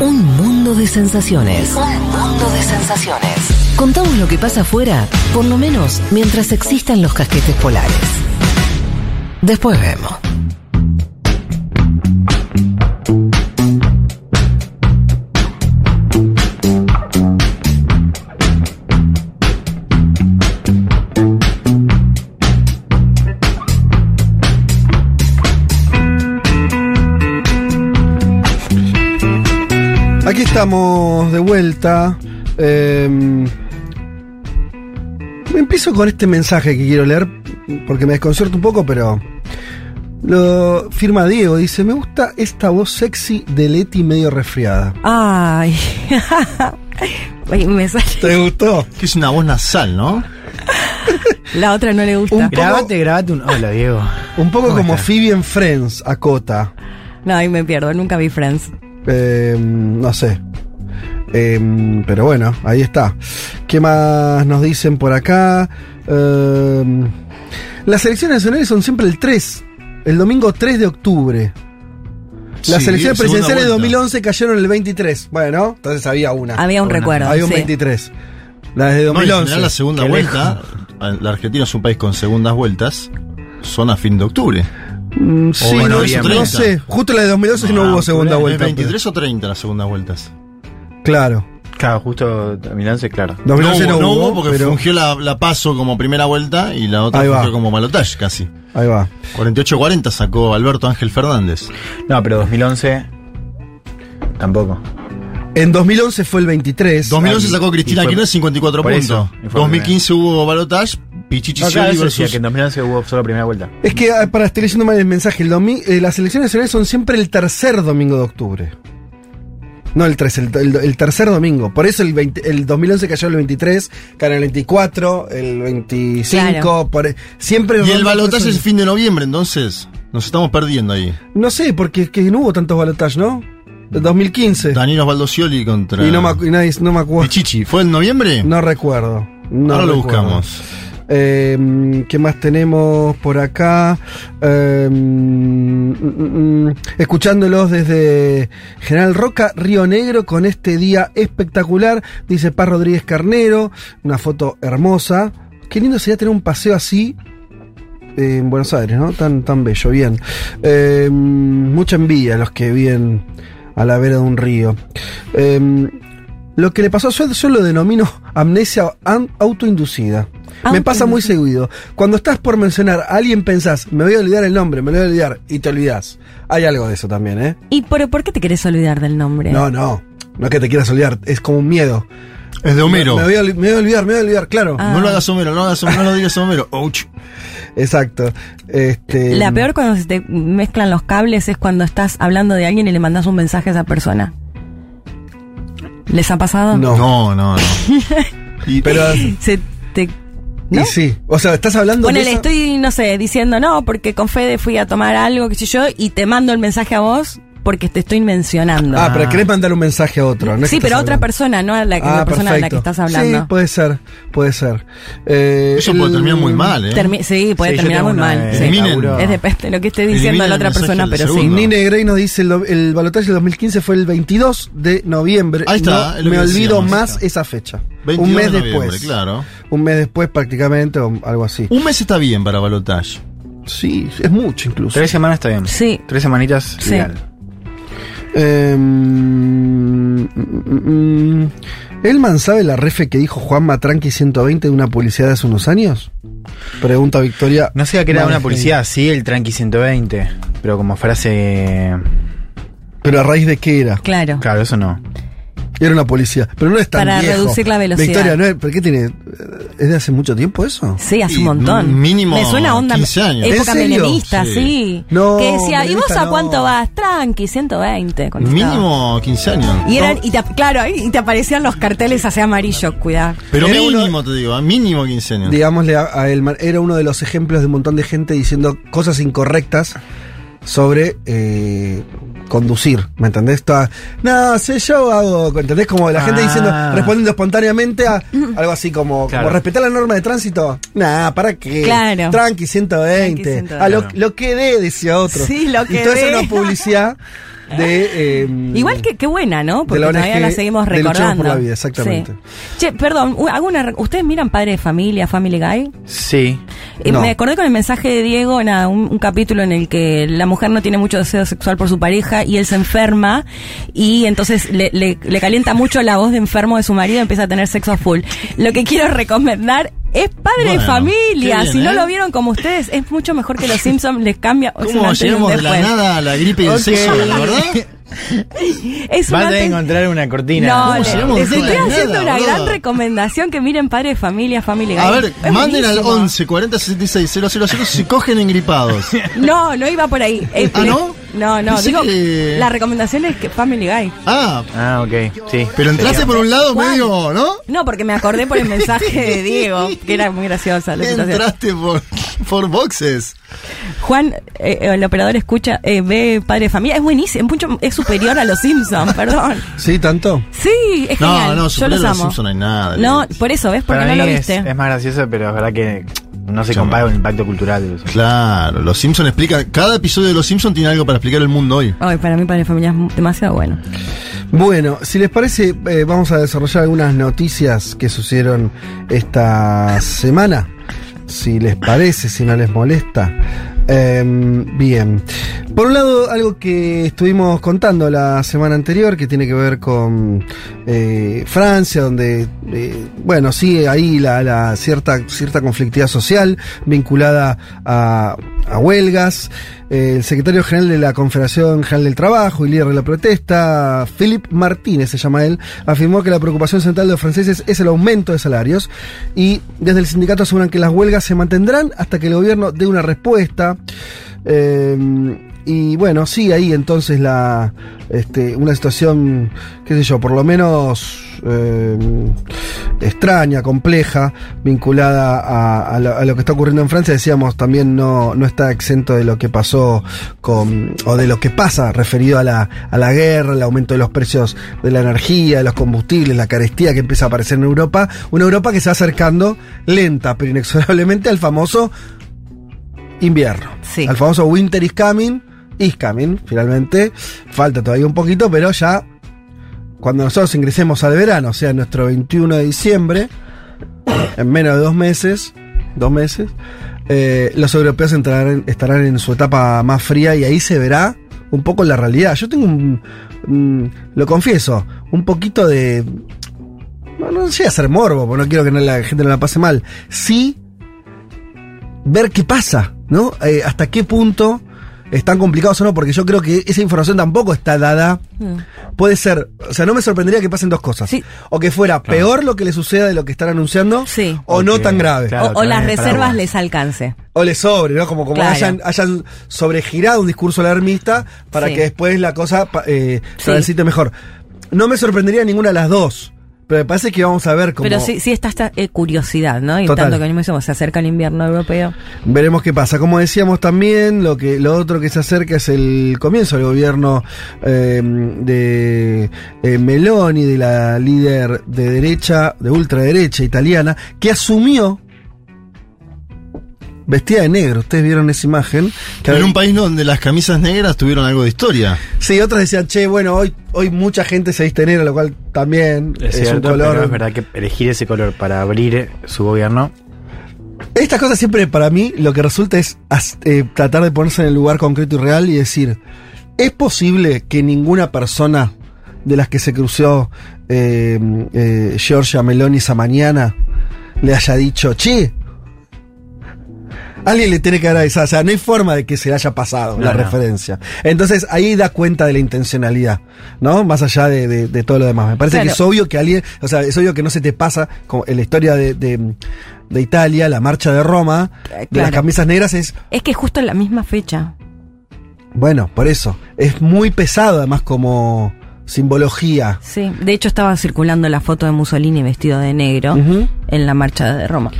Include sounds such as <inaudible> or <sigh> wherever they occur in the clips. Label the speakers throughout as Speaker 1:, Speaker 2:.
Speaker 1: Un mundo de sensaciones. Un mundo de sensaciones. Contamos lo que pasa afuera, por lo menos mientras existan los casquetes polares. Después vemos.
Speaker 2: Aquí estamos de vuelta. Eh, empiezo con este mensaje que quiero leer porque me desconcierto un poco, pero lo firma Diego. Dice: Me gusta esta voz sexy de Leti medio resfriada.
Speaker 3: Ay. <laughs> Ay, me sale.
Speaker 2: ¿Te gustó?
Speaker 4: Que es una voz nasal, ¿no? <laughs>
Speaker 3: La otra no le gusta.
Speaker 2: Un poco-
Speaker 5: Grabate, grabate un. Hola, Diego.
Speaker 2: Un poco
Speaker 5: ¿Cómo
Speaker 2: como? Phoebe en Friends, Acota.
Speaker 3: No, ahí me pierdo, nunca vi Friends.
Speaker 2: Eh, no sé. Eh, pero bueno, ahí está. ¿Qué más nos dicen por acá? Eh, las elecciones nacionales son siempre el 3, el domingo 3 de octubre. Las
Speaker 4: Sí,
Speaker 2: elecciones presidenciales de
Speaker 4: vuelta.
Speaker 2: 2011 cayeron el 23. Bueno, entonces había una.
Speaker 3: Había un
Speaker 5: Una.
Speaker 3: recuerdo.
Speaker 2: Había un
Speaker 3: sí.
Speaker 2: 23. La de
Speaker 4: No, y en
Speaker 2: 2011.
Speaker 4: general la segunda
Speaker 5: Qué
Speaker 4: vuelta, la Argentina es un país con segundas vueltas, son a fin de octubre.
Speaker 2: Mm, sí, no, no sé. Justo la de 2011 no,
Speaker 4: Ah,
Speaker 2: hubo segunda
Speaker 4: ¿Es
Speaker 2: vuelta.
Speaker 4: 23 o 30 las segundas vueltas?
Speaker 2: pero- Claro.
Speaker 5: Claro, justo 2011, claro.
Speaker 2: 2011 no,
Speaker 4: no
Speaker 2: hubo,
Speaker 4: porque
Speaker 2: pero
Speaker 4: fungió la, la paso como primera vuelta y la otra
Speaker 2: Ahí va.
Speaker 4: fungió como balotage casi.
Speaker 2: ahí va.
Speaker 4: 48-40 sacó Alberto Ángel Fernández.
Speaker 5: No, pero 2011 tampoco.
Speaker 2: En 2011 fue el 23.
Speaker 4: 2011
Speaker 5: y-
Speaker 4: sacó Cristina Kirchner 54
Speaker 5: por
Speaker 4: puntos.
Speaker 5: eso, y fue
Speaker 4: 2015 hubo balotage, Pichichi
Speaker 5: No, claro,
Speaker 4: versus...
Speaker 5: que en 2011 hubo solo primera vuelta.
Speaker 2: Es que, ah, para, estoy leyendo mal el mensaje, el domi- eh, las elecciones nacionales son siempre el tercer domingo de octubre. No el 3, el, el- el tercer domingo. Por eso el, 20 el 2011 cayó el 23, cayó el 24, el 25.
Speaker 3: Claro.
Speaker 2: por- e, siempre
Speaker 4: Y el
Speaker 2: por
Speaker 4: es el fin de noviembre, entonces nos estamos perdiendo ahí.
Speaker 2: No sé, porque es que no hubo tantos balotajes, ¿no? El 2015.
Speaker 4: Danilo Baldocioli contra
Speaker 2: Y no me, y nadie- no me acuerdo.
Speaker 4: Pichichi. ¿Fue en noviembre?
Speaker 2: No recuerdo. No
Speaker 4: Ahora lo buscamos.
Speaker 2: Eh, ¿Qué más tenemos por acá? Eh, mm, mm, mm, escuchándolos desde General Roca, Río Negro, con este día espectacular, dice Paz Rodríguez Carnero, una foto hermosa. Qué lindo sería tener un paseo así eh, en Buenos Aires, ¿no? Tan, tan bello, bien. Eh, mucha envidia a los que viven a la vera de un río. Eh, lo que le pasó a Sued yo lo denomino <laughs> amnesia autoinducida. Me pasa muy seguido. Cuando estás por mencionar a alguien pensás, me voy a olvidar el nombre, me lo voy a olvidar, y te olvidás. Hay algo de eso también, ¿eh?
Speaker 3: ¿Y por, por qué te querés olvidar del nombre?
Speaker 2: No, no. No es que te quieras olvidar, es como un miedo.
Speaker 4: Es de Homero.
Speaker 2: Me, me voy a, oli- me voy a olvidar, me voy a olvidar, claro.
Speaker 3: Ah.
Speaker 4: No lo hagas Homero, no lo hagas Homero, no lo digas Homero. Ouch.
Speaker 2: Exacto. Este,
Speaker 3: La peor cuando se te mezclan los cables es cuando estás hablando de alguien y le mandas un mensaje a esa persona. ¿Les ha pasado?
Speaker 2: No.
Speaker 4: No, no, no. <laughs> Y-
Speaker 2: Pero.
Speaker 3: Se te... ¿no?
Speaker 2: Y sí. O sea, estás hablando
Speaker 3: Ponele,
Speaker 2: de. eso-
Speaker 3: estoy, no sé, diciendo no, porque con Fede fui a tomar algo, qué sé yo, y te mando el mensaje a vos porque te estoy mencionando.
Speaker 2: Ah, pero querés mandar un mensaje a otro. No
Speaker 3: sí, pero a otra
Speaker 2: hablando.
Speaker 3: persona, no a la,
Speaker 2: Ah,
Speaker 3: la persona a la que estás hablando.
Speaker 2: Sí, puede ser, puede ser. Eh,
Speaker 4: Eso puede terminar muy mal, ¿eh?
Speaker 3: Termi- sí, puede
Speaker 5: Sí,
Speaker 3: terminar muy
Speaker 5: una
Speaker 3: mal.
Speaker 5: de
Speaker 3: sí. Es depende de lo que esté diciendo
Speaker 4: Eliminen
Speaker 3: la otra persona, pero sí.
Speaker 2: Nine Grey nos dice el, el balotaje del 2015 fue el 22 de noviembre.
Speaker 4: Ahí está,
Speaker 2: No
Speaker 4: es lo
Speaker 2: me olvido
Speaker 4: decíamos.
Speaker 2: más esa fecha.
Speaker 4: 22
Speaker 2: un mes
Speaker 4: de
Speaker 2: después.
Speaker 4: claro.
Speaker 2: Un mes después prácticamente o algo así.
Speaker 4: Un mes está bien para balotage.
Speaker 2: Sí, es mucho incluso.
Speaker 5: Tres semanas está bien.
Speaker 3: Sí.
Speaker 5: Tres semanitas,
Speaker 3: Sí.
Speaker 2: Eh, mm, mm, mm. ¿Elman sabe la refe que dijo Juan Matranqui 120 de una publicidad de hace unos años? Pregunta Victoria.
Speaker 5: No sé a qué era una publicidad, sí, el Tranqui 120, pero como frase...
Speaker 2: Pero a raíz de qué era?
Speaker 3: Claro.
Speaker 5: Claro, eso no.
Speaker 2: Era una policía. Pero no es tan
Speaker 3: Para
Speaker 2: viejo.
Speaker 3: reducir la velocidad.
Speaker 2: Victoria, ¿no es, ¿pero qué tiene? ¿Es de hace mucho tiempo eso?
Speaker 3: Sí, hace
Speaker 4: Y
Speaker 3: un montón.
Speaker 4: mínimo
Speaker 3: Me suena onda
Speaker 4: 15 años.
Speaker 3: época menemista,
Speaker 4: Sí.
Speaker 3: sí.
Speaker 2: No,
Speaker 3: que decía, ¿y vos a
Speaker 2: no.
Speaker 3: cuánto vas? Tranqui, 120. contestaba.
Speaker 4: Mínimo 15 años.
Speaker 3: Y, eran,
Speaker 4: No,
Speaker 3: y te, claro, ahí- y te aparecían los carteles así amarillos, cuidado.
Speaker 4: pero
Speaker 2: Era uno-
Speaker 4: mínimo, te digo, ¿eh? mínimo 15 años.
Speaker 2: Digámosle a, a era uno de los ejemplos de un montón de gente diciendo cosas incorrectas sobre eh, conducir, ¿me entendés? Toda, no, sé, yo hago, ¿entendés? Como la gente
Speaker 5: Ah.
Speaker 2: diciendo, respondiendo espontáneamente a <laughs> algo así como,
Speaker 5: Claro.
Speaker 2: como respetar la norma de tránsito. Nah, ¿para qué?
Speaker 3: Claro.
Speaker 2: Tranqui 120.
Speaker 3: Tranqui 120.
Speaker 2: A lo, lo que dé, decía otro.
Speaker 3: Sí, lo
Speaker 2: Y
Speaker 3: que
Speaker 2: todo eso
Speaker 3: dé.
Speaker 2: es una publicidad <laughs> de. <laughs> eh,
Speaker 3: Igual que qué buena, ¿no? Porque
Speaker 2: la
Speaker 3: todavía
Speaker 2: ONG
Speaker 3: la seguimos recordando.
Speaker 2: por la Vida, exactamente.
Speaker 3: Sí. Che, perdón, u- hago una re- ¿ustedes miran Padre de Familia, Family Guy?
Speaker 5: Sí.
Speaker 3: Eh,
Speaker 2: No.
Speaker 3: Me acordé con el mensaje de Diego, nada, un, un capítulo en el que la mujer no tiene mucho deseo sexual por su pareja y él se enferma y entonces le, le- le calienta mucho la voz de enfermo de su marido y empieza a tener sexo a full. Lo que quiero recomendar es Padre de
Speaker 4: Bueno,
Speaker 3: Familia.
Speaker 4: qué bien,
Speaker 3: si no
Speaker 4: ¿eh?
Speaker 3: lo vieron como ustedes, es mucho mejor que los Simpsons, les cambia.
Speaker 4: ¿Cómo llegamos de la nada a la gripe y el sexo, verdad? <laughs> <laughs>
Speaker 3: Es
Speaker 5: Vas a encontrar una cortina.
Speaker 3: No,
Speaker 4: ¿Cómo
Speaker 3: le-
Speaker 4: llegamos
Speaker 3: les estoy
Speaker 4: nada,
Speaker 3: haciendo una gran recomendación que miren Padre de Familia, Family Guy.
Speaker 4: A ver,
Speaker 3: Es
Speaker 4: manden al
Speaker 3: buenísimo.
Speaker 4: 11 40 66 000 si cogen engripados. <laughs>
Speaker 3: No, no iba por ahí. Eh,
Speaker 4: ¿Ah,
Speaker 3: le-
Speaker 4: no?
Speaker 3: No, no,
Speaker 4: Pensé
Speaker 3: digo,
Speaker 4: que-
Speaker 3: la recomendación es que Family Guy.
Speaker 4: Ah,
Speaker 5: Ah, ok. Sí.
Speaker 4: pero entraste por un lado
Speaker 3: ¿Cuál?
Speaker 4: medio, ¿no?
Speaker 3: No, porque me acordé por el mensaje de <laughs> Diego, que era muy graciosa la situación.
Speaker 4: Entraste por, <laughs> por boxes.
Speaker 3: Juan, eh, el operador escucha, eh, ve Padre de Familia, es buenísimo, es, mucho, es superior a los Simpsons, perdón.
Speaker 2: ¿Sí, tanto?
Speaker 3: Sí, es
Speaker 4: No,
Speaker 3: genial.
Speaker 4: no,
Speaker 3: yo los
Speaker 4: a los
Speaker 3: amo.
Speaker 4: Simpson no hay nada.
Speaker 3: No, por eso, ¿ves? Porque
Speaker 5: Para
Speaker 3: no
Speaker 5: mí
Speaker 3: lo
Speaker 5: es,
Speaker 3: viste.
Speaker 5: es más gracioso, pero es verdad que no se compara con el impacto cultural de los
Speaker 4: Claro, los Simpsons explican. Cada episodio de los Simpsons tiene algo para explicar el mundo hoy.
Speaker 3: Ay, para mí Padre de Familia es demasiado bueno.
Speaker 2: Bueno, si les parece, eh, vamos a desarrollar algunas noticias que sucedieron esta semana. Si les parece, si no les molesta. Em, bien. Por un lado, algo que estuvimos contando la semana anterior, que tiene que ver con eh, Francia, donde, eh, bueno, sigue ahí la, la cierta, cierta conflictividad social vinculada a, a huelgas. El secretario general de la Confederación General del Trabajo y líder de la protesta, Philippe Martínez se llama él, afirmó que la preocupación central de los franceses es el aumento de salarios y desde el sindicato aseguran que las huelgas se mantendrán hasta que el gobierno dé una respuesta. Eh, y bueno, sí, ahí entonces la este, una situación, qué sé yo, por lo menos eh, extraña, compleja, vinculada a, a lo, a lo que está ocurriendo en Francia. Decíamos, también no, no está exento de lo que pasó con, o de lo que pasa referido a la, a la guerra, el aumento de los precios de la energía, de los combustibles, la carestía que empieza a aparecer en Europa. Una Europa que se va acercando lenta, pero inexorablemente al famoso invierno.
Speaker 3: Sí.
Speaker 2: Al famoso Winter is coming, is coming, finalmente. Falta todavía un poquito, pero ya cuando nosotros ingresemos al verano, o sea, nuestro 21 de diciembre, en menos de dos meses, dos meses, eh, los europeos entrarán, estarán en su etapa más fría y ahí se verá un poco la realidad. Yo tengo un, lo confieso, un poquito de... No, sé hacer morbo, porque no quiero que la gente no la pase mal. Sí ver qué pasa, ¿no? Eh, hasta qué punto están complicados o no, porque yo creo que esa información tampoco está dada. Puede ser, o sea, no me sorprendería que pasen dos cosas.
Speaker 3: Sí.
Speaker 2: O que fuera peor lo que le suceda de lo que están anunciando,
Speaker 3: Sí.
Speaker 2: o no tan grave.
Speaker 5: claro.
Speaker 3: o, o las reservas les alcance.
Speaker 2: O le sobre, ¿no? Como, como
Speaker 3: Claro.
Speaker 2: hayan, hayan sobregirado un discurso alarmista para
Speaker 3: Sí.
Speaker 2: que después la cosa eh,
Speaker 3: Sí.
Speaker 2: transite mejor. No me sorprendería ninguna de las dos, pero me parece que vamos a ver cómo...
Speaker 3: Pero sí, sí está esta eh, curiosidad, ¿no? Y
Speaker 2: Total.
Speaker 3: tanto que mismo se acerca el invierno europeo.
Speaker 2: Veremos qué pasa. Como decíamos también, lo que lo otro que se acerca es el comienzo del gobierno eh, de eh, Meloni, de la líder de derecha, de ultraderecha italiana, que asumió vestida de negro. Ustedes vieron esa imagen. Que
Speaker 4: En un país donde las camisas negras tuvieron algo de historia.
Speaker 2: Sí, otros decían, che, bueno, hoy, hoy mucha gente se viste negra, lo cual también
Speaker 5: Es,
Speaker 2: es, un color.
Speaker 5: pero es verdad que elegir ese color para abrir su gobierno
Speaker 2: Estas cosas siempre para mí lo que resulta es eh, tratar de ponerse en el lugar concreto y real y decir, ¿es posible que ninguna persona de las que se cruzó eh, eh, Giorgia Meloni esa mañana le haya dicho, che, alguien le tiene que dar avisado, o sea, no hay forma de que se le haya pasado la
Speaker 5: No,
Speaker 2: referencia. Entonces ahí da cuenta de la intencionalidad, ¿no? Más allá de, de- de todo lo demás. Me parece
Speaker 3: Claro.
Speaker 2: que es obvio que alguien, o sea, es obvio que no se te pasa, como en la historia de, de- de Italia, la marcha de Roma,
Speaker 3: Eh,
Speaker 2: de las
Speaker 3: claro.
Speaker 2: camisas negras es,
Speaker 3: Es que justo en la misma fecha.
Speaker 2: bueno, por eso, es muy pesado además como simbología.
Speaker 3: Sí, de hecho estaba circulando la foto de Mussolini vestido de negro en la marcha de Roma.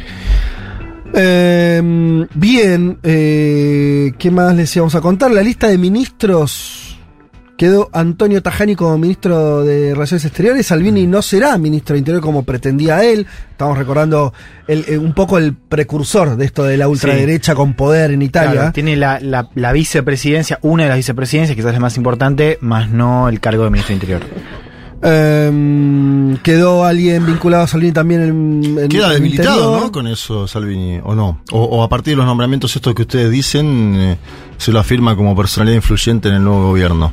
Speaker 2: Eh, bien, eh, ¿qué más les íbamos a contar? La lista de ministros Quedó Antonio Tajani como ministro de Relaciones Exteriores. Salvini no será ministro de Interior como pretendía él. Estamos recordando el- eh, un poco el precursor de esto de la ultraderecha con poder en Italia.
Speaker 5: Claro, tiene la, la- la vicepresidencia, una de las vicepresidencias, quizás la más importante, más no el cargo de ministro de Interior.
Speaker 2: Em, quedó alguien vinculado a Salvini también en, en
Speaker 4: Queda debilitado,
Speaker 2: Interior.
Speaker 4: ¿no? Con eso, Salvini, ¿o no? O, o a partir de los nombramientos estos que ustedes dicen, eh, se lo afirma como personalidad influyente en el nuevo gobierno.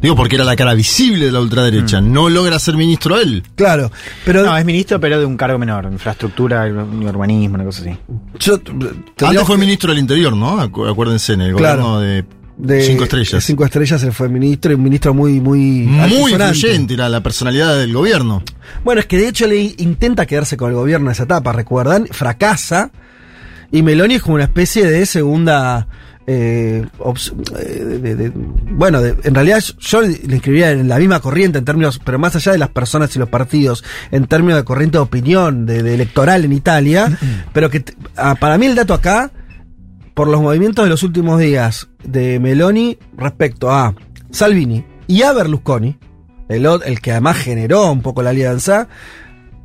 Speaker 4: Digo porque era la cara visible de la ultraderecha. No logra ser ministro él.
Speaker 2: Claro, pero
Speaker 5: No, es ministro, pero de un cargo menor, infraestructura, urbanismo, una cosa así.
Speaker 2: yo
Speaker 4: Antes fue
Speaker 2: que-
Speaker 4: ministro del Interior, ¿no? Acu- Acuérdense, en el
Speaker 2: Claro.
Speaker 4: gobierno de,
Speaker 2: de
Speaker 4: Cinco Estrellas.
Speaker 2: Cinco estrellas él fue ministro y un ministro muy muy
Speaker 4: Muy influyente, era la personalidad del gobierno.
Speaker 2: Bueno, es que de hecho le intenta quedarse con el gobierno en esa etapa, recuerdan, fracasa y Meloni es como una especie de segunda eh, eh, de- de- de- bueno, en realidad yo le inscribiría en la misma corriente en términos, pero más allá de las personas y los partidos, en términos de corriente de opinión, de, electoral en Italia, pero que ah, para mí el dato acá, por los movimientos de los últimos días de Meloni respecto a Salvini y a Berlusconi, el, el que además generó un poco la alianza,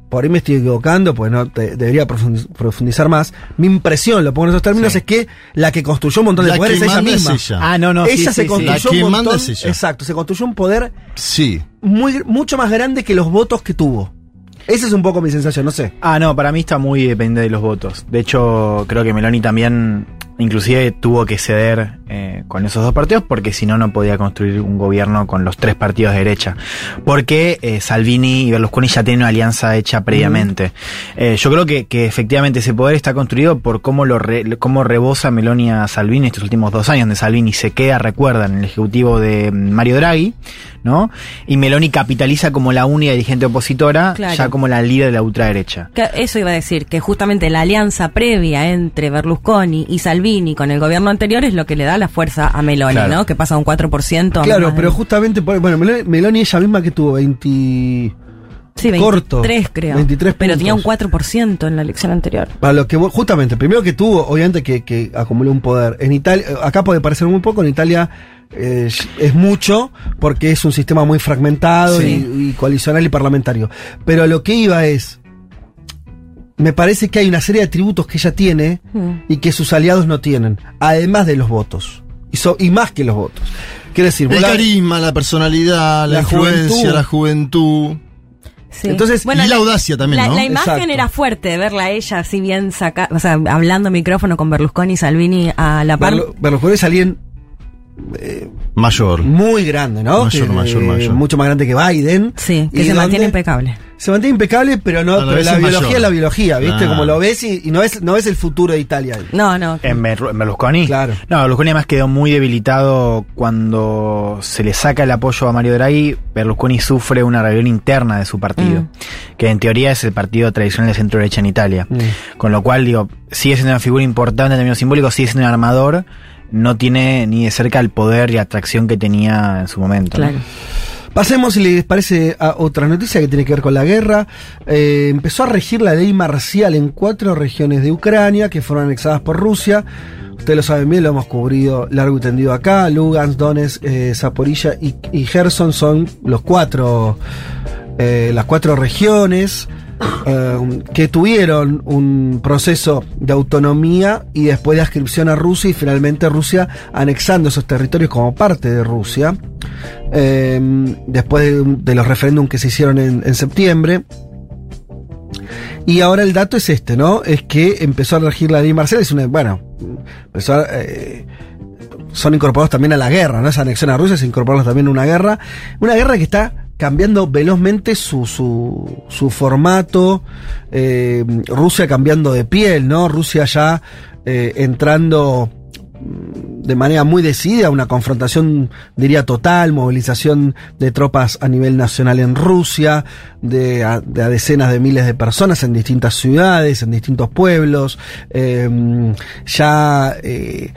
Speaker 2: por ahí me estoy equivocando, pues no te- debería profundiz- profundizar más. Mi impresión, lo pongo en esos términos,
Speaker 5: Sí.
Speaker 2: es que la que construyó un montón de
Speaker 4: La
Speaker 2: poderes
Speaker 4: que
Speaker 2: es ella
Speaker 4: es
Speaker 2: misma.
Speaker 4: ella.
Speaker 5: Ah, no, no.
Speaker 2: ella
Speaker 5: sí,
Speaker 2: se
Speaker 5: sí,
Speaker 2: construyó
Speaker 4: La
Speaker 2: un
Speaker 4: manda
Speaker 2: montón,
Speaker 4: es ella.
Speaker 2: exacto, se construyó un poder
Speaker 4: Sí.
Speaker 2: muy, mucho más grande que los votos que tuvo. Esa es un poco mi sensación, no sé.
Speaker 5: Ah, no, para mí está muy dependiente de los votos. De hecho, creo que Meloni también, inclusive, tuvo que ceder eh, con esos dos partidos porque si no, no podía construir un gobierno con los tres partidos de derecha. Porque eh, Salvini y Berlusconi ya tienen una alianza hecha previamente. Eh, yo creo que, que efectivamente ese poder está construido por cómo lo re- cómo rebosa Meloni a Salvini estos últimos dos años, donde Salvini se queda, recuerdan, en el ejecutivo de mm, Mario Draghi, ¿no? Y Meloni capitaliza como la única dirigente opositora,
Speaker 3: Claro.
Speaker 5: ya como la líder de la ultraderecha.
Speaker 3: Eso iba a decir, que justamente la alianza previa entre Berlusconi y Salvini con el gobierno anterior es lo que le da la fuerza a Meloni,
Speaker 5: Claro.
Speaker 3: ¿no? Que pasa un 4%.
Speaker 2: Claro, pero
Speaker 3: de-
Speaker 2: justamente, por- bueno, Meloni, ella misma que tuvo 20...
Speaker 3: sí, 23
Speaker 2: corto,
Speaker 3: creo.
Speaker 2: 23
Speaker 3: pero tenía un
Speaker 2: puntos.
Speaker 3: 4% en la elección anterior.
Speaker 2: Para lo que justamente, primero que tuvo, obviamente que, que acumuló un poder. En Italia, acá puede parecer muy poco, en Italia eh, es mucho, porque es un sistema muy fragmentado
Speaker 3: Sí.
Speaker 2: y, y coalicional y parlamentario. Pero lo que iba es, me parece que hay una serie de atributos que ella tiene
Speaker 3: Mm.
Speaker 2: y que sus aliados no tienen, además de los votos. Y, so- y más que los votos. Quiere decir,
Speaker 4: El
Speaker 2: la-
Speaker 4: carisma, la personalidad, la,
Speaker 2: La
Speaker 4: influencia,
Speaker 2: juventud.
Speaker 4: la juventud.
Speaker 3: Sí.
Speaker 2: Entonces,
Speaker 4: y la audacia también,
Speaker 3: la,
Speaker 4: ¿no?
Speaker 3: la imagen
Speaker 2: Exacto.
Speaker 3: era fuerte de verla a ella así bien saca, o sea, hablando micrófono con Berlusconi y Salvini a la par.
Speaker 2: Berlu- Berlusconi es alguien
Speaker 4: Mayor.
Speaker 2: muy grande, ¿no?
Speaker 4: Mayor,
Speaker 2: Que,
Speaker 4: mayor,
Speaker 2: eh,
Speaker 4: mayor.
Speaker 2: Mucho más grande que Biden.
Speaker 3: Sí, que
Speaker 2: Y
Speaker 3: se
Speaker 2: donde-
Speaker 3: mantiene impecable.
Speaker 2: Se mantiene impecable, pero no,
Speaker 4: la
Speaker 2: pero
Speaker 4: vez
Speaker 2: la
Speaker 4: es
Speaker 2: biología
Speaker 4: mayor.
Speaker 2: es la biología, ¿viste?
Speaker 4: Ah.
Speaker 2: Como lo ves y, y no ves, no ves el futuro de Italia. ahí.
Speaker 3: No, no.
Speaker 5: ¿En, Ber- en Berlusconi?
Speaker 2: Claro.
Speaker 5: No, Berlusconi además quedó muy debilitado cuando se le saca el apoyo a Mario Draghi. Berlusconi sufre una rebelión interna de su partido,
Speaker 3: Mm.
Speaker 5: que en teoría es el partido tradicional de centro derecha en Italia.
Speaker 2: Mm.
Speaker 5: Con lo cual, digo, sigue siendo una figura importante en términos simbólicos, sigue siendo un armador, no tiene ni de cerca el poder y atracción que tenía en su momento. ¿no?
Speaker 3: Claro.
Speaker 2: Pasemos, si les parece, a otra noticia que tiene que ver con la guerra. Eh, empezó a regir la ley marcial en cuatro regiones de Ucrania que fueron anexadas por Rusia. Ustedes lo saben bien, lo hemos cubrido largo y tendido acá. Lugansk, Donetsk, eh, Zaporilla y, y Gerson son los cuatro, eh, las cuatro regiones eh, que tuvieron un proceso de autonomía y después de adscripción a Rusia y finalmente Rusia anexando esos territorios como parte de Rusia. Eh, después de, los referéndums que se hicieron en, septiembre. Y ahora el dato es este, ¿no? Es que empezó a regir la ley marcial, es una, bueno, empezó a, eh, son incorporados también a la guerra, ¿no? Esa anexión a Rusia es incorporarlos también a una guerra. Una guerra que está cambiando velozmente su, su, su formato, eh, Rusia cambiando de piel, ¿no? Rusia ya eh, entrando de manera muy decidida, una confrontación, diría, total, movilización de tropas a nivel nacional en Rusia, de a, de a decenas de miles de personas en distintas ciudades, en distintos pueblos, eh, ya eh,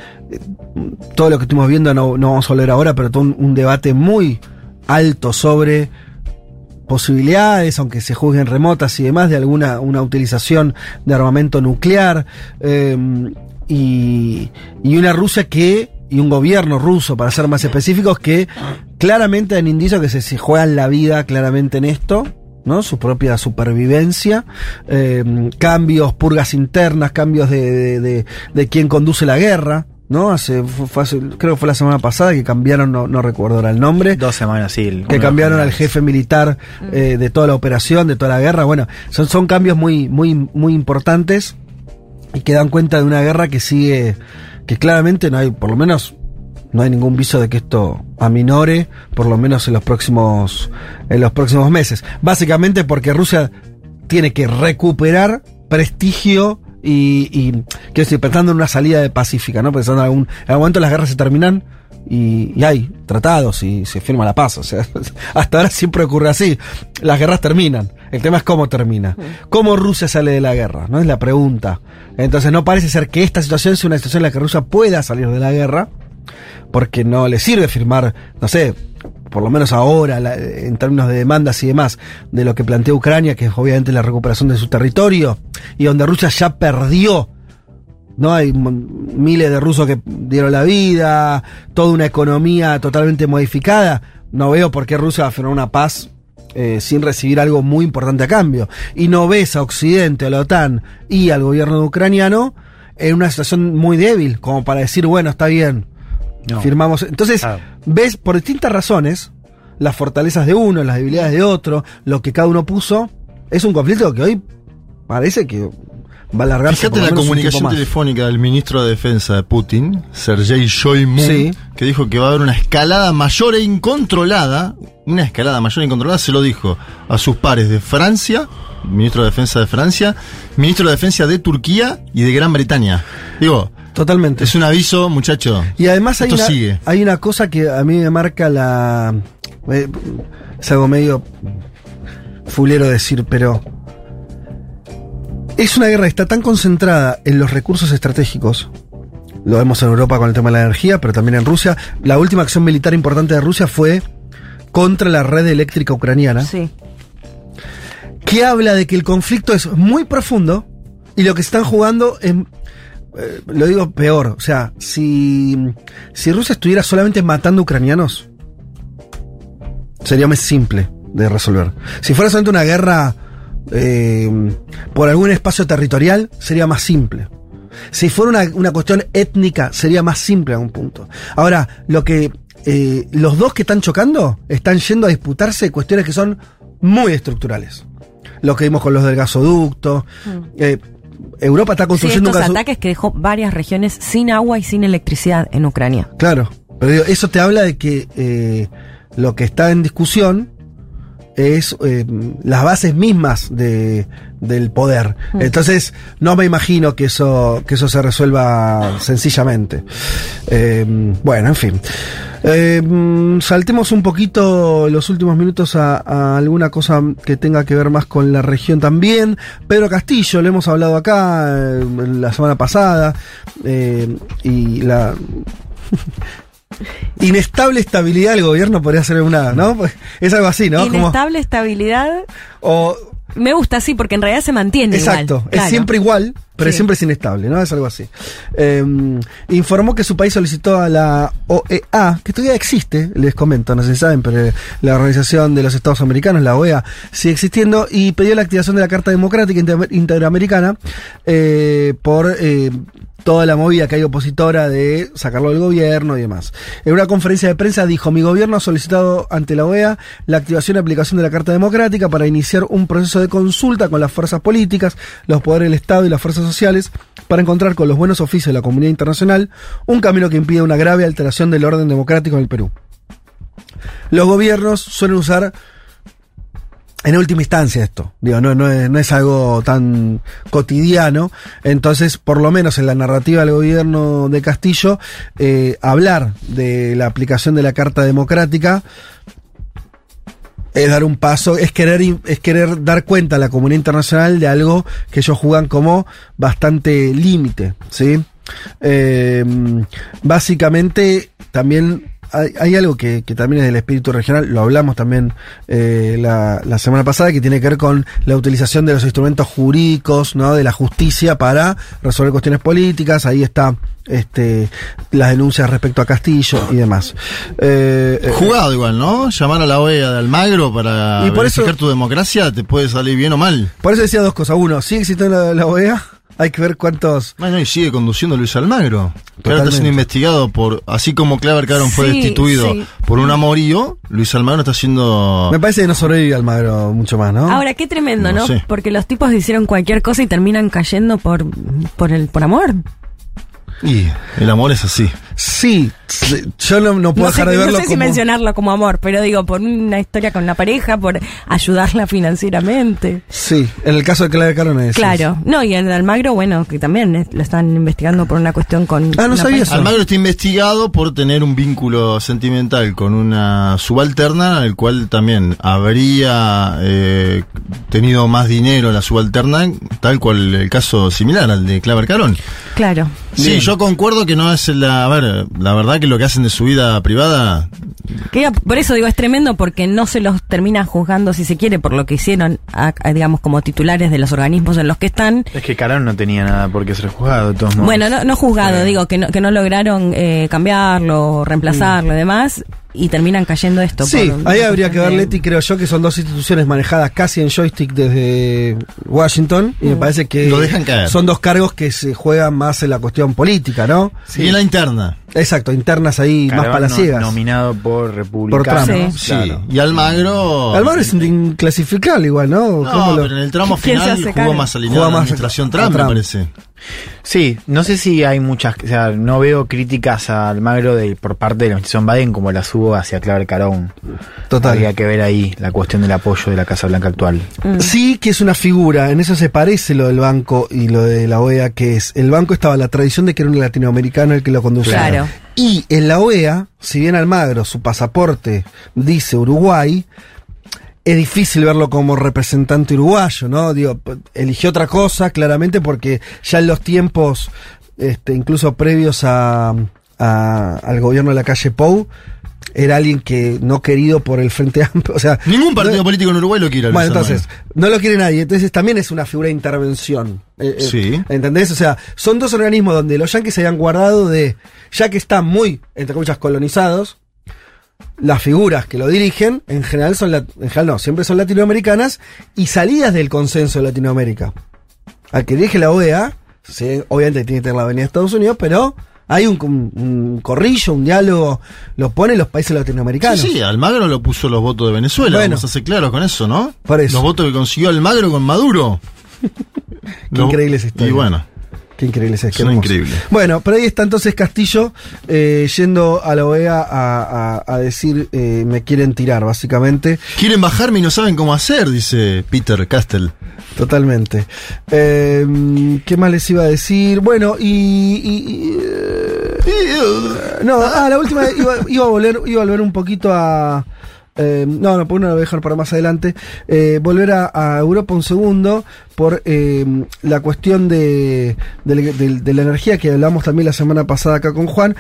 Speaker 2: todo lo que estuvimos viendo, no, no vamos a hablar ahora, pero todo un debate muy alto sobre posibilidades, aunque se juzguen remotas y demás, de alguna una utilización de armamento nuclear. eh, y, una Rusia que, y un gobierno ruso, para ser más específicos, que claramente hay indicios que se, se juegan la vida claramente en esto. ¿no? Su propia supervivencia, eh, cambios, purgas internas, cambios de, de, de, de quién conduce la guerra, ¿no? Hace, fue- fue hace- creo que fue la semana pasada que cambiaron, no, no recuerdo ahora el nombre,
Speaker 5: Dos semanas, sí.
Speaker 2: que cambiaron al jefe militar eh, de toda la operación, de toda la guerra. Bueno, son, son cambios muy, muy, muy importantes y que dan cuenta de una guerra que sigue, que claramente no hay, por lo menos, no hay ningún viso de que esto aminore, por lo menos en los próximos, en los próximos meses. Básicamente porque Rusia tiene que recuperar prestigio y, y quiero decir, pensando en una salida de pacífica, ¿no? Pensando en algún, en algún momento las guerras se terminan y, y hay tratados y se firma la paz. O sea, <laughs> hasta ahora siempre ocurre así. Las guerras terminan. El tema es cómo termina. ¿Cómo Rusia sale de la guerra? ¿No? Es la pregunta. Entonces no parece ser que esta situación sea una situación en la que Rusia pueda salir de la guerra porque no le sirve firmar, no sé, por lo menos ahora, la- en términos de demandas y demás, de lo que plantea Ucrania, que es obviamente la recuperación de su territorio, y donde Rusia ya perdió. ¿no? Hay miles de rusos que dieron la vida, toda una economía totalmente modificada. No veo por qué Rusia va a firmar una paz eh, sin recibir algo muy importante a cambio. Y no ves a Occidente, a la OTAN y al gobierno ucraniano en una situación muy débil, como para decir, bueno, está bien,
Speaker 5: No.
Speaker 2: firmamos. Entonces,
Speaker 5: Ah.
Speaker 2: Ves por distintas razones las fortalezas de uno, las debilidades de otro, lo que cada uno puso. Es un conflicto que hoy parece que va a alargarse
Speaker 4: Fíjate la comunicación telefónica del ministro de Defensa de Putin, Sergei Shoigu,
Speaker 2: Sí.
Speaker 4: que dijo que va a haber una escalada mayor e incontrolada, una escalada mayor e incontrolada, se lo dijo a sus pares de Francia, ministro de Defensa de Francia, ministro de Defensa de Turquía y de Gran Bretaña. Digo,
Speaker 2: Totalmente.
Speaker 4: es un aviso, muchacho.
Speaker 2: Y además hay
Speaker 4: Esto
Speaker 2: una,
Speaker 4: sigue.
Speaker 2: hay una cosa que a mí me marca la... eh, es algo medio fulero decir, pero... Es una guerra que está tan concentrada en los recursos estratégicos. Lo vemos en Europa con el tema de la energía, pero también en Rusia. La última acción militar importante de Rusia fue contra la red eléctrica ucraniana
Speaker 3: Sí.
Speaker 2: que habla de que el conflicto es muy profundo y lo que están jugando es, eh, lo digo peor, o sea, si, si Rusia estuviera solamente matando ucranianos, sería más simple de resolver. Si fuera solamente una guerra eh, por algún espacio territorial, sería más simple. Si fuera una, una cuestión étnica, sería más simple a un punto. Ahora, lo que eh, los dos que están chocando están yendo a disputarse cuestiones que son muy estructurales. Lo que vimos con los del gasoducto. Eh, Europa está
Speaker 3: Sí,
Speaker 2: construyendo
Speaker 3: estos
Speaker 2: un
Speaker 3: ataques que dejó varias regiones sin agua y sin electricidad en Ucrania.
Speaker 2: Claro, pero digo, eso te habla de que eh, lo que está en discusión es eh, las bases mismas de, del poder. Entonces, no me imagino que eso, que eso se resuelva sencillamente. Eh, bueno, en fin. Eh, mm, saltemos un poquito los últimos minutos a, a alguna cosa que tenga que ver más con la región también. Pedro Castillo, lo hemos hablado acá eh, la semana pasada. eh, y la <laughs> inestable estabilidad del gobierno podría ser una, ¿no? Pues, Es algo así, ¿no? Como-
Speaker 3: Inestable estabilidad.
Speaker 2: o,
Speaker 3: Me gusta así porque en realidad se mantiene
Speaker 2: exacto,
Speaker 3: igual.
Speaker 2: es
Speaker 3: Claro.
Speaker 2: siempre igual, pero
Speaker 3: Sí.
Speaker 2: siempre es inestable, ¿no? Es algo así. Eh, informó que su país solicitó a la OEA, que todavía existe, les comento, no sé si saben, pero la Organización de los Estados Americanos, la OEA, sigue existiendo, y pidió la activación de la Carta Democrática Inter- Interamericana eh, por eh, toda la movida que hay opositora de sacarlo del gobierno y demás. En una conferencia de prensa dijo, mi gobierno ha solicitado ante la OEA la activación y aplicación de la Carta Democrática para iniciar un proceso de consulta con las fuerzas políticas, los poderes del Estado y las fuerzas sociales para encontrar con los buenos oficios de la comunidad internacional un camino que impida una grave alteración del orden democrático en el Perú. Los gobiernos suelen usar en última instancia esto. Digo, no, es, algo tan cotidiano. Entonces, por lo menos en la narrativa del gobierno de Castillo, eh, hablar de la aplicación de la Carta Democrática es dar un paso, es querer, es querer dar cuenta a la comunidad internacional de algo que ellos juegan como bastante límite, ¿sí? Eh, básicamente, también hay, hay algo que, que también es del espíritu regional, lo hablamos también eh, la, la semana pasada, que tiene que ver con la utilización de los instrumentos jurídicos, ¿no? De la justicia para resolver cuestiones políticas. Ahí está este, las denuncias respecto a Castillo y demás. Eh, eh,
Speaker 4: Jugado igual, ¿no? Llamar a la OEA de Almagro para
Speaker 2: Y por
Speaker 4: verificar
Speaker 2: eso-
Speaker 4: tu democracia te puede salir bien o mal.
Speaker 2: por eso decía dos cosas. Uno, sigue existiendo la, la OEA. Hay que ver cuántos.
Speaker 4: Bueno, y sigue conduciendo Luis Almagro. Que ahora está siendo investigado por, así como Claver Caron fue
Speaker 3: Sí,
Speaker 4: destituido
Speaker 3: sí.
Speaker 4: por un amorío, Luis Almagro está siendo...
Speaker 2: Me parece que no sobrevive Almagro mucho más, ¿no?
Speaker 3: Ahora, qué tremendo,
Speaker 4: No
Speaker 3: ¿no?
Speaker 4: sé.
Speaker 3: Porque los tipos hicieron cualquier cosa y terminan cayendo por, por el por amor.
Speaker 4: Y el amor es así.
Speaker 2: Sí, sí, yo no, no puedo
Speaker 3: No sé,
Speaker 2: dejar de
Speaker 3: no
Speaker 2: verlo
Speaker 3: sé si
Speaker 2: como.
Speaker 3: mencionarlo como amor, pero digo, por una historia con la pareja, por ayudarla financieramente.
Speaker 2: Sí, en el caso de Clave Caron es.
Speaker 3: Claro. No, y en Almagro, bueno, que también lo están investigando por una cuestión con...
Speaker 2: Ah, no sabía eso.
Speaker 4: Almagro está investigado por tener un vínculo sentimental con una subalterna, el cual también habría eh, tenido más dinero la subalterna, tal cual el caso similar al de Claver Carón.
Speaker 3: Claro.
Speaker 4: Sí,
Speaker 2: Bien.
Speaker 4: yo concuerdo que no es la... A ver, la verdad que lo que hacen de su vida privada...
Speaker 3: Que, por eso digo, es tremendo porque no se los termina juzgando, si se quiere, por lo que hicieron, a- a, digamos, como titulares de los organismos en los que están.
Speaker 5: Es que Carón no tenía nada por qué ser juzgado, de todos modos.
Speaker 3: Bueno, no, no juzgado,
Speaker 5: Eh,
Speaker 3: digo, que no, que no lograron eh, cambiarlo, reemplazarlo y demás, y terminan cayendo esto.
Speaker 2: Sí,
Speaker 3: por-
Speaker 2: ahí habría que ver,
Speaker 3: de-
Speaker 2: Leti, creo yo, que son dos instituciones manejadas casi en joystick desde Washington, y
Speaker 3: Mm.
Speaker 2: me parece que
Speaker 4: Lo dejan caer.
Speaker 2: son dos cargos que se juegan más en la cuestión política, ¿no?
Speaker 4: Y en la interna.
Speaker 2: Exacto, internas ahí más palaciegas.
Speaker 5: no- nominado por republicanos.
Speaker 2: Trump.
Speaker 3: Sí.
Speaker 4: Sí.
Speaker 5: Claro.
Speaker 4: Y Almagro...
Speaker 2: Almagro es inclasificable igual, ¿no?
Speaker 4: No,
Speaker 2: ¿Cómo lo-
Speaker 4: pero en el tramo
Speaker 3: ¿Quién se
Speaker 4: final jugó más alineado
Speaker 2: Jugó
Speaker 4: a la administración
Speaker 2: a
Speaker 4: Trump, me parece.
Speaker 5: Sí, no sé si hay muchas, o sea, no veo críticas a Almagro de, por parte de la administración Biden como las hubo hacia Claver Carón.
Speaker 2: Total.
Speaker 5: Habría que ver ahí la cuestión del apoyo de la Casa Blanca actual.
Speaker 3: Mm.
Speaker 2: Sí que es una figura, en eso se parece lo del banco y lo de la OEA, que es, el banco estaba la tradición de que era un latinoamericano el que lo conducía.
Speaker 3: Claro.
Speaker 2: Y en la OEA, si bien Almagro, su pasaporte dice Uruguay, es difícil verlo como representante uruguayo, ¿no? Digo, eligió otra cosa, claramente, porque ya en los tiempos, este, incluso previos a, a- al gobierno de la calle Pou, era alguien que no querido por el Frente <laughs> Amplio, o sea...
Speaker 4: Ningún partido
Speaker 2: no-
Speaker 4: político en Uruguay lo quiere.
Speaker 2: bueno, entonces, no lo quiere nadie. Entonces, también es una figura de intervención. Eh, eh,
Speaker 4: Sí.
Speaker 2: ¿Entendés? O sea, son dos organismos donde los yanquis se habían guardado de, ya que están muy, entre comillas, colonizados, las figuras que lo dirigen, en general son, en general no, siempre son latinoamericanas y salidas del consenso de Latinoamérica. Al que dirige la OEA, sí, obviamente tiene que tener la avenida de Estados Unidos, pero hay un, un- un corrillo, un diálogo, lo ponen los países latinoamericanos.
Speaker 4: Sí, sí, Almagro lo puso los votos de Venezuela,
Speaker 2: Bueno.
Speaker 4: vamos a ser claros con eso, ¿no?
Speaker 2: Por eso.
Speaker 4: Los votos que consiguió Almagro con Maduro. <laughs>
Speaker 2: Qué increíble esa historia.
Speaker 4: Y bueno,
Speaker 2: Qué increíble es, qué
Speaker 4: Son
Speaker 2: hermoso.
Speaker 4: increíbles.
Speaker 2: Bueno, pero ahí está entonces Castillo eh, yendo a la OEA a, a- a decir eh, me quieren tirar, básicamente.
Speaker 4: quieren bajarme y no saben cómo hacer, dice Peter Castell.
Speaker 2: Totalmente. Eh, ¿Qué más les iba a decir? Bueno, y... y- y, eh, no, ah, la última iba, iba a volver, iba a volver un poquito a... eh, no, no, por una lo voy a dejar para más adelante. Eh, volver a, a Europa un segundo por eh, la cuestión de, de, de- de la energía que hablamos también la semana pasada acá con Juan,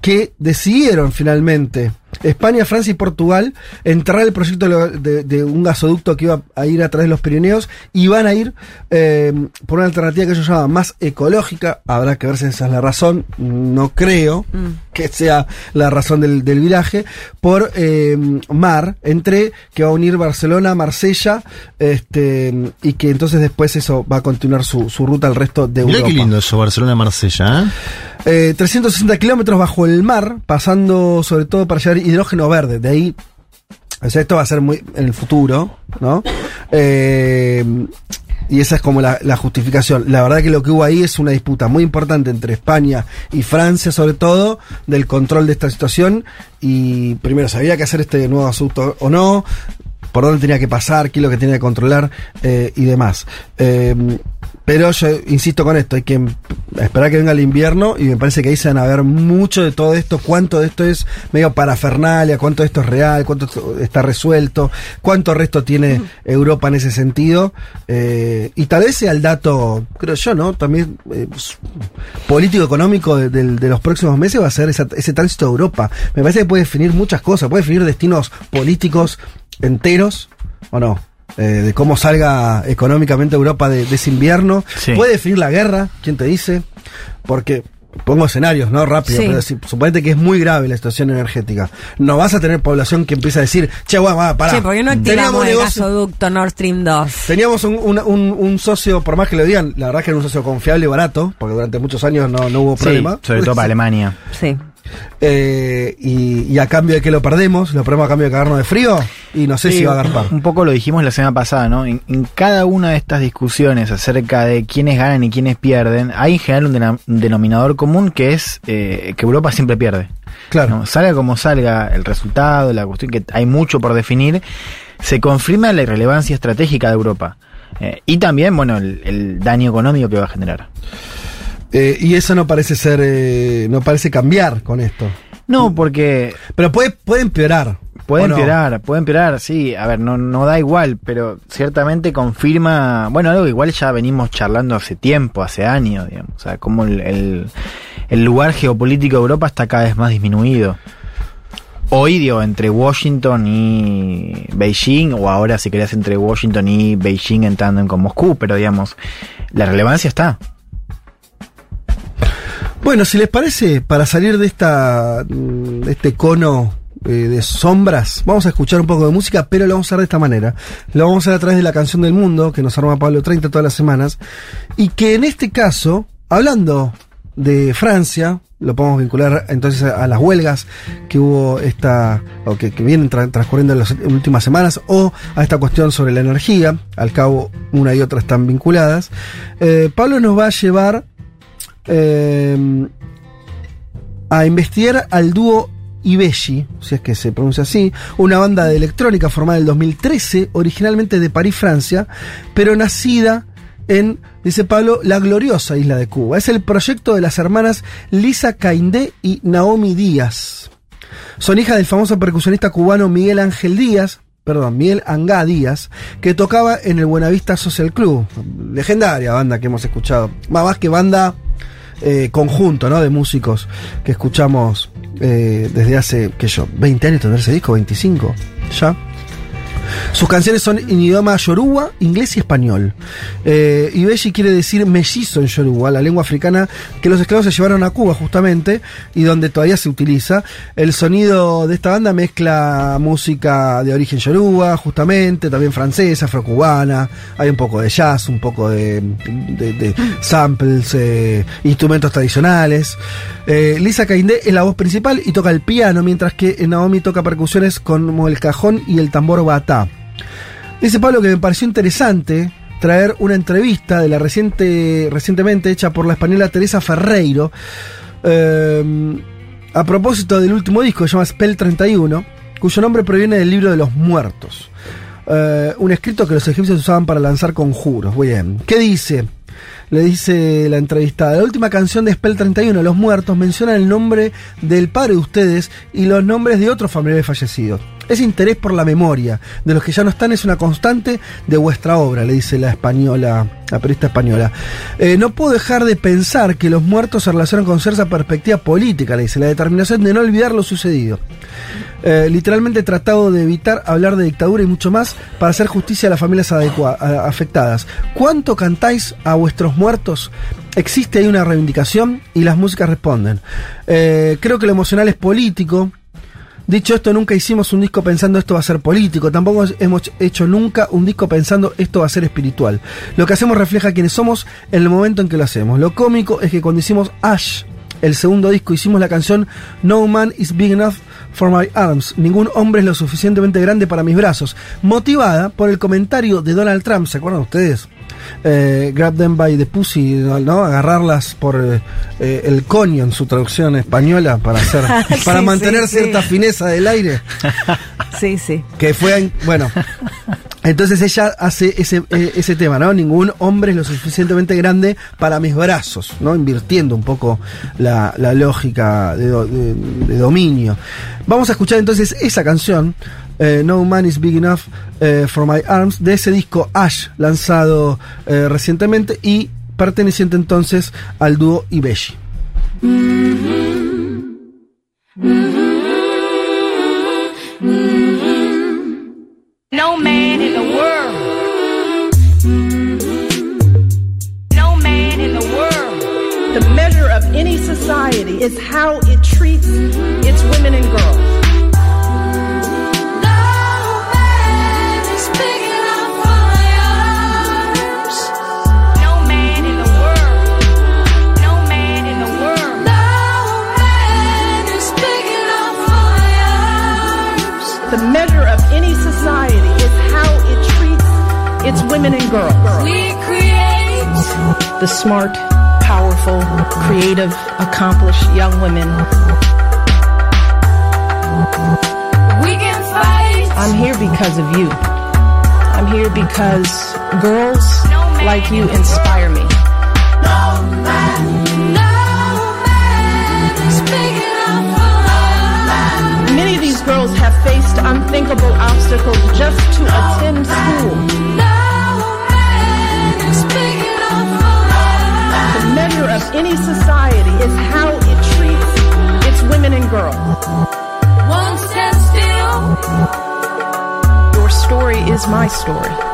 Speaker 2: que decidieron finalmente España, Francia y Portugal entrar al proyecto de, lo- de- de un gasoducto que iba a ir a través de los Pirineos y van a ir eh, por una alternativa que ellos llaman más ecológica. Habrá que ver si esa es la razón. No creo que sea la razón del, del viraje. Por eh, mar, entre que va a unir Barcelona, Marsella, este, y que entonces después eso va a continuar su, su ruta al resto de
Speaker 4: Mirá
Speaker 2: Europa.
Speaker 4: qué lindo eso, Barcelona-Marsella, ¿eh?
Speaker 2: Eh, 360 kilómetros bajo el mar, pasando sobre todo para llevar hidrógeno verde. De ahí, o sea, esto va a ser muy en el futuro, ¿no? Eh, y esa es como la, justificación. La verdad que lo que hubo ahí es una disputa muy importante entre España y Francia, sobre todo, del control de esta situación. Y primero, ¿sabía que hacer este nuevo asunto o no? ¿Por dónde tenía que pasar? ¿Qué es lo que tenía que controlar? eh, y demás. Eh, Pero yo insisto con esto, hay que esperar que venga el invierno y me parece que ahí se van a ver mucho de todo esto, cuánto de esto es medio parafernalia, cuánto de esto es real, cuánto está resuelto, cuánto resto tiene Europa en ese sentido. eh, y tal vez sea el dato, creo yo, ¿no? También eh, político-económico de, de los próximos meses va a ser esa- ese tránsito de Europa. Me parece que puede definir muchas cosas, puede definir destinos políticos enteros, ¿o no? Eh, de cómo salga económicamente Europa de, de ese invierno.
Speaker 5: Sí.
Speaker 2: Puede definir la guerra, ¿quién te dice? Porque pongo escenarios, ¿no? Rápido,
Speaker 3: Sí.
Speaker 2: pero si, suponete que es muy grave la situación energética. No vas a tener población que empiece a decir, che, bueno, va, pará.
Speaker 3: Che, ¿por qué no
Speaker 2: Teníamos
Speaker 3: activamos
Speaker 2: un
Speaker 3: el gasoducto Nord Stream 2?
Speaker 2: Teníamos un, un- un- un socio, por más que lo digan, la verdad que era un socio confiable y barato, porque durante muchos años no, no hubo
Speaker 5: Sí,
Speaker 2: problema.
Speaker 5: sobre todo para <laughs> Alemania.
Speaker 3: Sí.
Speaker 2: Eh, y, y a cambio de que lo perdemos, lo perdemos a cambio de cagarnos de frío, y no sé
Speaker 5: Sí,
Speaker 2: si va a agarpar.
Speaker 5: Un poco lo dijimos la semana pasada, ¿no? En, en cada una de estas discusiones acerca de quiénes ganan y quiénes pierden, hay en general un, denominador común que es eh, que Europa siempre pierde.
Speaker 2: Claro.
Speaker 5: ¿no? Salga como salga el resultado, la cuestión que hay mucho por definir, se confirma la irrelevancia estratégica de Europa. Eh, y también, bueno, el, el daño económico que va a generar.
Speaker 2: Eh, y eso no parece ser, eh, no parece cambiar con esto.
Speaker 5: No, porque
Speaker 2: Pero puede, puede empeorar.
Speaker 5: Puede empeorar, puede empeorar, sí. A ver, no, no da igual, pero ciertamente confirma, bueno, algo que igual ya venimos charlando hace tiempo, hace años, digamos. O sea, como el, el, el lugar geopolítico de Europa está cada vez más disminuido. Hoy, digo, entre Washington y Beijing, o ahora si querés entre Washington y Beijing entrando en con Moscú, pero digamos, la relevancia está.
Speaker 2: Bueno, si les parece, para salir de esta mm, de este cono eh, de sombras, vamos a escuchar un poco de música, pero lo vamos a hacer de esta manera. Lo vamos a hacer a través de la canción del mundo, que nos arma Pablo 30 todas las semanas, y que en este caso, hablando de Francia, lo podemos vincular entonces a, las huelgas que hubo esta, o que, vienen tra- transcurriendo en las últimas semanas, o a esta cuestión sobre la energía, al cabo una y otra están vinculadas. Eh, Pablo nos va a llevar eh, a investigar al dúo Ibeji, si es que se pronuncia así, una banda de electrónica formada en el 2013, originalmente de París, Francia, pero nacida en, dice Pablo, la gloriosa isla de Cuba. Es el proyecto de las hermanas Lisa Caindé y Naomi Díaz. Son hijas del famoso percusionista cubano Miguel Ángel Díaz, perdón, Miguel Angá Díaz, que tocaba en el Buenavista Social Club. Legendaria banda que hemos escuchado. Más que banda eh, conjunto, ¿no? De músicos que escuchamos eh, desde hace, qué yo, 20 años tener ese disco, 25, ya. Sus canciones son en idioma yoruba, inglés y español. Eh, Ibeji quiere decir mellizo en yoruba, la lengua africana que los esclavos se llevaron a Cuba justamente y donde todavía se utiliza. El sonido de esta banda mezcla música de origen yoruba, justamente, también francesa, afrocubana, hay un poco de jazz, un poco de, samples, eh, instrumentos tradicionales. Eh, Lisa Caindé es la voz principal y toca el piano, mientras que Naomi toca percusiones como el cajón y el tambor batá. Dice Pablo que me pareció interesante traer una entrevista de la reciente, recientemente hecha por la española Teresa Ferreiro eh, a propósito del último disco que se llama Spell 31, cuyo nombre proviene del libro de los muertos. Eh, un escrito que los egipcios usaban para lanzar conjuros. Bien. ¿Qué dice? Le dice la entrevistada. La última canción de Spell 31, Los Muertos, menciona el nombre del padre de ustedes y los nombres de otros familiares fallecidos. Ese interés por la memoria de los que ya no están es una constante de vuestra obra, le dice la española, la periodista española. Eh, no puedo dejar de pensar que los muertos se relacionan con cierta perspectiva política, le dice, la determinación de no olvidar lo sucedido. Eh, literalmente he tratado de evitar hablar de dictadura y mucho más para hacer justicia a las familias afectadas. ¿Cuánto cantáis a vuestros muertos? Existe ahí una reivindicación y las músicas responden. Eh, creo que lo emocional es político. Dicho esto, nunca hicimos un disco pensando esto va a ser político, tampoco hemos hecho nunca un disco pensando esto va a ser espiritual. Lo que hacemos refleja quiénes somos en el momento en que lo hacemos. Lo cómico es que cuando hicimos Ash, el segundo disco, hicimos la canción No Man is Big Enough for My Arms, ningún hombre es lo suficientemente grande para mis brazos, motivada por el comentario de Donald Trump, ¿se acuerdan ustedes? Eh, grab them by the pussy, ¿no? Agarrarlas por eh, eh, el coño en su traducción española para hacer, <laughs> para mantener
Speaker 3: sí,
Speaker 2: cierta
Speaker 3: sí.
Speaker 2: fineza del aire.
Speaker 3: Sí, sí.
Speaker 2: Que fue, bueno. <laughs> Entonces ella hace ese, ese tema, ¿no? Ningún hombre es lo suficientemente grande para mis brazos, ¿no? Invirtiendo un poco la, la lógica de- de dominio. Vamos a escuchar entonces esa canción, eh, No Man is Big Enough eh, for My Arms, de ese disco Ash, lanzado eh, recientemente y perteneciente entonces al dúo Ibeshi.
Speaker 6: No man in the world. No man in the world.
Speaker 7: The measure of any society is how it treats its women and girls.
Speaker 6: The
Speaker 7: measure of any society is how it treats its women and girls.
Speaker 6: We create.
Speaker 7: The smart, powerful, creative, accomplished young women.
Speaker 6: We can fight.
Speaker 7: I'm here because of you. I'm here because girls like you inspire me. Many obstacles just to attend school. The measure of any society is how it treats its women and girls.
Speaker 6: Won't stand still.
Speaker 7: Your story is my story.